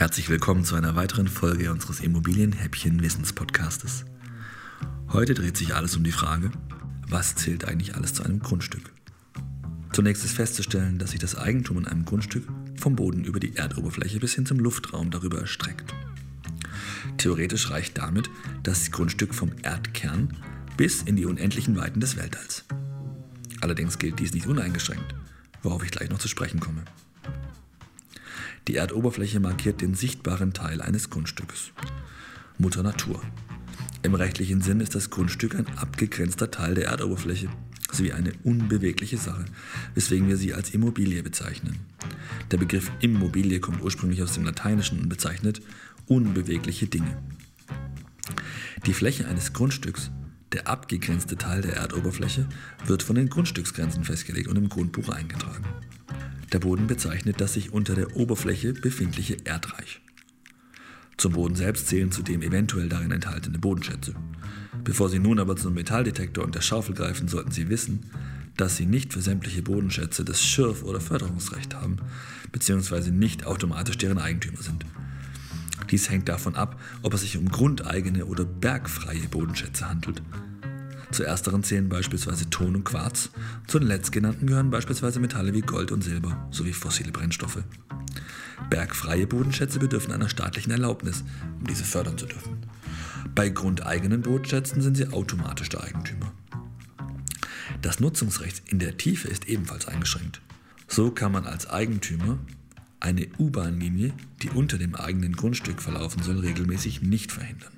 Herzlich willkommen zu einer weiteren Folge unseres Immobilienhäppchen-Wissens-Podcastes. Heute dreht sich alles um die Frage, was zählt eigentlich alles zu einem Grundstück? Zunächst ist festzustellen, dass sich das Eigentum an einem Grundstück vom Boden über die Erdoberfläche bis hin zum Luftraum darüber erstreckt. Theoretisch reicht damit das Grundstück vom Erdkern bis in die unendlichen Weiten des Weltalls. Allerdings gilt dies nicht uneingeschränkt, worauf ich gleich noch zu sprechen komme. Die Erdoberfläche markiert den sichtbaren Teil eines Grundstückes. Mutter Natur. Im rechtlichen Sinn ist das Grundstück ein abgegrenzter Teil der Erdoberfläche sowie eine unbewegliche Sache, weswegen wir sie als Immobilie bezeichnen. Der Begriff Immobilie kommt ursprünglich aus dem Lateinischen und bezeichnet unbewegliche Dinge. Die Fläche eines Grundstücks, der abgegrenzte Teil der Erdoberfläche, wird von den Grundstücksgrenzen festgelegt und im Grundbuch eingetragen. Der Boden bezeichnet das sich unter der Oberfläche befindliche Erdreich. Zum Boden selbst zählen zudem eventuell darin enthaltene Bodenschätze. Bevor Sie nun aber zum Metalldetektor und der Schaufel greifen, sollten Sie wissen, dass Sie nicht für sämtliche Bodenschätze das Schürf- oder Förderungsrecht haben, beziehungsweise nicht automatisch deren Eigentümer sind. Dies hängt davon ab, ob es sich um grundeigene oder bergfreie Bodenschätze handelt. Zu ersteren zählen beispielsweise Ton und Quarz, zu den letztgenannten gehören beispielsweise Metalle wie Gold und Silber sowie fossile Brennstoffe. Bergfreie Bodenschätze bedürfen einer staatlichen Erlaubnis, um diese fördern zu dürfen. Bei grundeigenen Bodenschätzen sind sie automatisch der Eigentümer. Das Nutzungsrecht in der Tiefe ist ebenfalls eingeschränkt. So kann man als Eigentümer eine U-Bahn-Linie, die unter dem eigenen Grundstück verlaufen soll, regelmäßig nicht verhindern.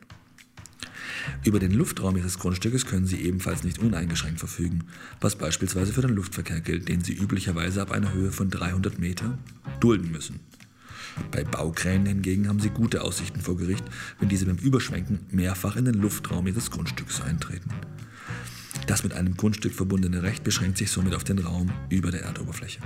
Über den Luftraum Ihres Grundstückes können Sie ebenfalls nicht uneingeschränkt verfügen, was beispielsweise für den Luftverkehr gilt, den Sie üblicherweise ab einer Höhe von 300 Meter dulden müssen. Bei Baukränen hingegen haben Sie gute Aussichten vor Gericht, wenn diese beim Überschwenken mehrfach in den Luftraum Ihres Grundstücks eintreten. Das mit einem Grundstück verbundene Recht beschränkt sich somit auf den Raum über der Erdoberfläche.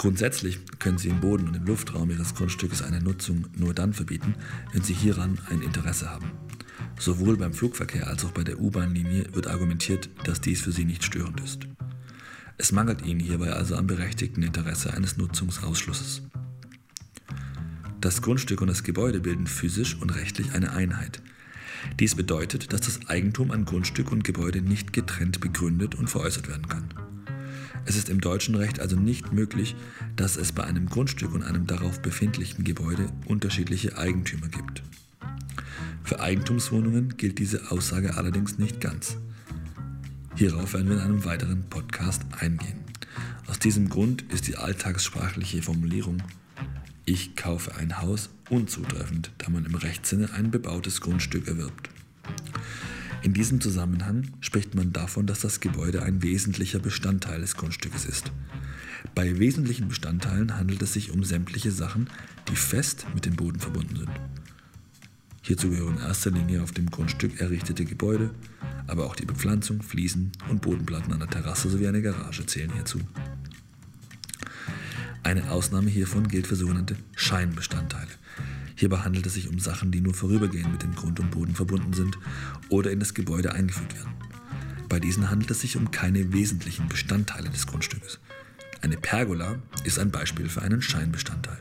Grundsätzlich können Sie im Boden und im Luftraum Ihres Grundstückes eine Nutzung nur dann verbieten, wenn Sie hieran ein Interesse haben. Sowohl beim Flugverkehr als auch bei der U-Bahn-Linie wird argumentiert, dass dies für Sie nicht störend ist. Es mangelt Ihnen hierbei also am berechtigten Interesse eines Nutzungsausschlusses. Das Grundstück und das Gebäude bilden physisch und rechtlich eine Einheit. Dies bedeutet, dass das Eigentum an Grundstück und Gebäude nicht getrennt begründet und veräußert werden kann. Es ist im deutschen Recht also nicht möglich, dass es bei einem Grundstück und einem darauf befindlichen Gebäude unterschiedliche Eigentümer gibt. Für Eigentumswohnungen gilt diese Aussage allerdings nicht ganz. Hierauf werden wir in einem weiteren Podcast eingehen. Aus diesem Grund ist die alltagssprachliche Formulierung Ich kaufe ein Haus unzutreffend, da man im Rechtssinne ein bebautes Grundstück erwirbt. In diesem Zusammenhang spricht man davon, dass das Gebäude ein wesentlicher Bestandteil des Grundstückes ist. Bei wesentlichen Bestandteilen handelt es sich um sämtliche Sachen, die fest mit dem Boden verbunden sind. Hierzu gehören in erster Linie auf dem Grundstück errichtete Gebäude, aber auch die Bepflanzung, Fliesen und Bodenplatten an der Terrasse sowie eine Garage zählen hierzu. Eine Ausnahme hiervon gilt für sogenannte Scheinbestandteile. Hierbei handelt es sich um Sachen, die nur vorübergehend mit dem Grund und Boden verbunden sind oder in das Gebäude eingefügt werden. Bei diesen handelt es sich um keine wesentlichen Bestandteile des Grundstückes. Eine Pergola ist ein Beispiel für einen Scheinbestandteil.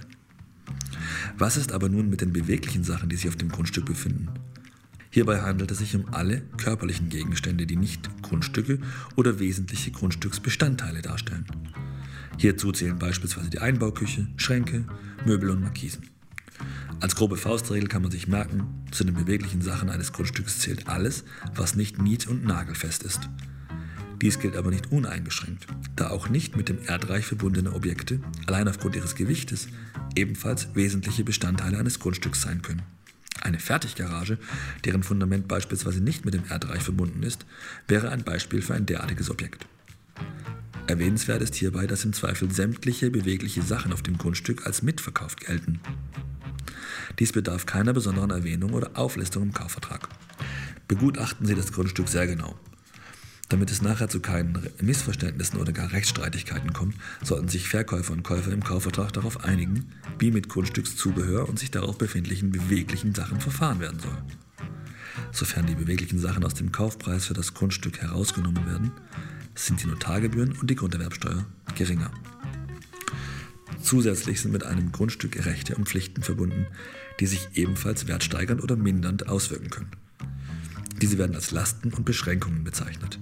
Was ist aber nun mit den beweglichen Sachen, die sich auf dem Grundstück befinden? Hierbei handelt es sich um alle körperlichen Gegenstände, die nicht Grundstücke oder wesentliche Grundstücksbestandteile darstellen. Hierzu zählen beispielsweise die Einbauküche, Schränke, Möbel und Markisen. Als grobe Faustregel kann man sich merken, zu den beweglichen Sachen eines Grundstücks zählt alles, was nicht nied- und nagelfest ist. Dies gilt aber nicht uneingeschränkt, da auch nicht mit dem Erdreich verbundene Objekte, allein aufgrund ihres Gewichtes, ebenfalls wesentliche Bestandteile eines Grundstücks sein können. Eine Fertiggarage, deren Fundament beispielsweise nicht mit dem Erdreich verbunden ist, wäre ein Beispiel für ein derartiges Objekt. Erwähnenswert ist hierbei, dass im Zweifel sämtliche bewegliche Sachen auf dem Grundstück als mitverkauft gelten. Dies bedarf keiner besonderen Erwähnung oder Auflistung im Kaufvertrag. Begutachten Sie das Grundstück sehr genau. Damit es nachher zu keinen Missverständnissen oder gar Rechtsstreitigkeiten kommt, sollten sich Verkäufer und Käufer im Kaufvertrag darauf einigen, wie mit Grundstückszubehör und sich darauf befindlichen beweglichen Sachen verfahren werden soll. Sofern die beweglichen Sachen aus dem Kaufpreis für das Grundstück herausgenommen werden, sind die Notargebühren und die Grunderwerbsteuer geringer. Zusätzlich sind mit einem Grundstück Rechte und Pflichten verbunden, die sich ebenfalls wertsteigernd oder mindernd auswirken können. Diese werden als Lasten und Beschränkungen bezeichnet.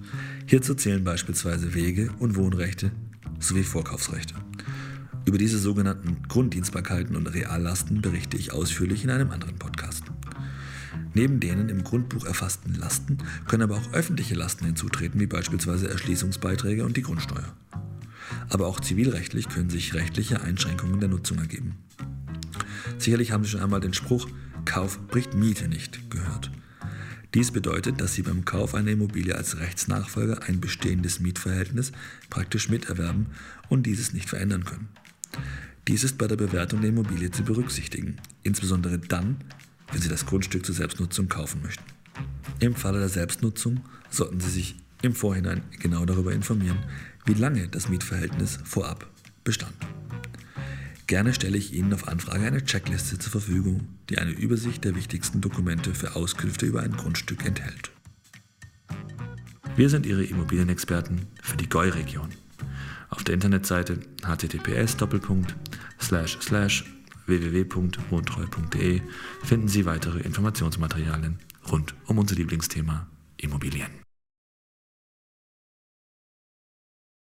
Hierzu zählen beispielsweise Wege- und Wohnrechte sowie Vorkaufsrechte. Über diese sogenannten Grunddienstbarkeiten und Reallasten berichte ich ausführlich in einem anderen Podcast. Neben denen im Grundbuch erfassten Lasten können aber auch öffentliche Lasten hinzutreten, wie beispielsweise Erschließungsbeiträge und die Grundsteuer. Aber auch zivilrechtlich können sich rechtliche Einschränkungen der Nutzung ergeben. Sicherlich haben Sie schon einmal den Spruch Kauf bricht Miete nicht gehört. Dies bedeutet, dass Sie beim Kauf einer Immobilie als Rechtsnachfolger ein bestehendes Mietverhältnis praktisch miterwerben und dieses nicht verändern können. Dies ist bei der Bewertung der Immobilie zu berücksichtigen, insbesondere dann, wenn Sie das Grundstück zur Selbstnutzung kaufen möchten. Im Falle der Selbstnutzung sollten Sie sich im Vorhinein genau darüber informieren, wie lange das Mietverhältnis vorab bestand. Gerne stelle ich Ihnen auf Anfrage eine Checkliste zur Verfügung, die eine Übersicht der wichtigsten Dokumente für Auskünfte über ein Grundstück enthält. Wir sind Ihre Immobilienexperten für die Goi-Region. Auf der Internetseite https www.wohntreu.de finden Sie weitere Informationsmaterialien rund um unser Lieblingsthema Immobilien.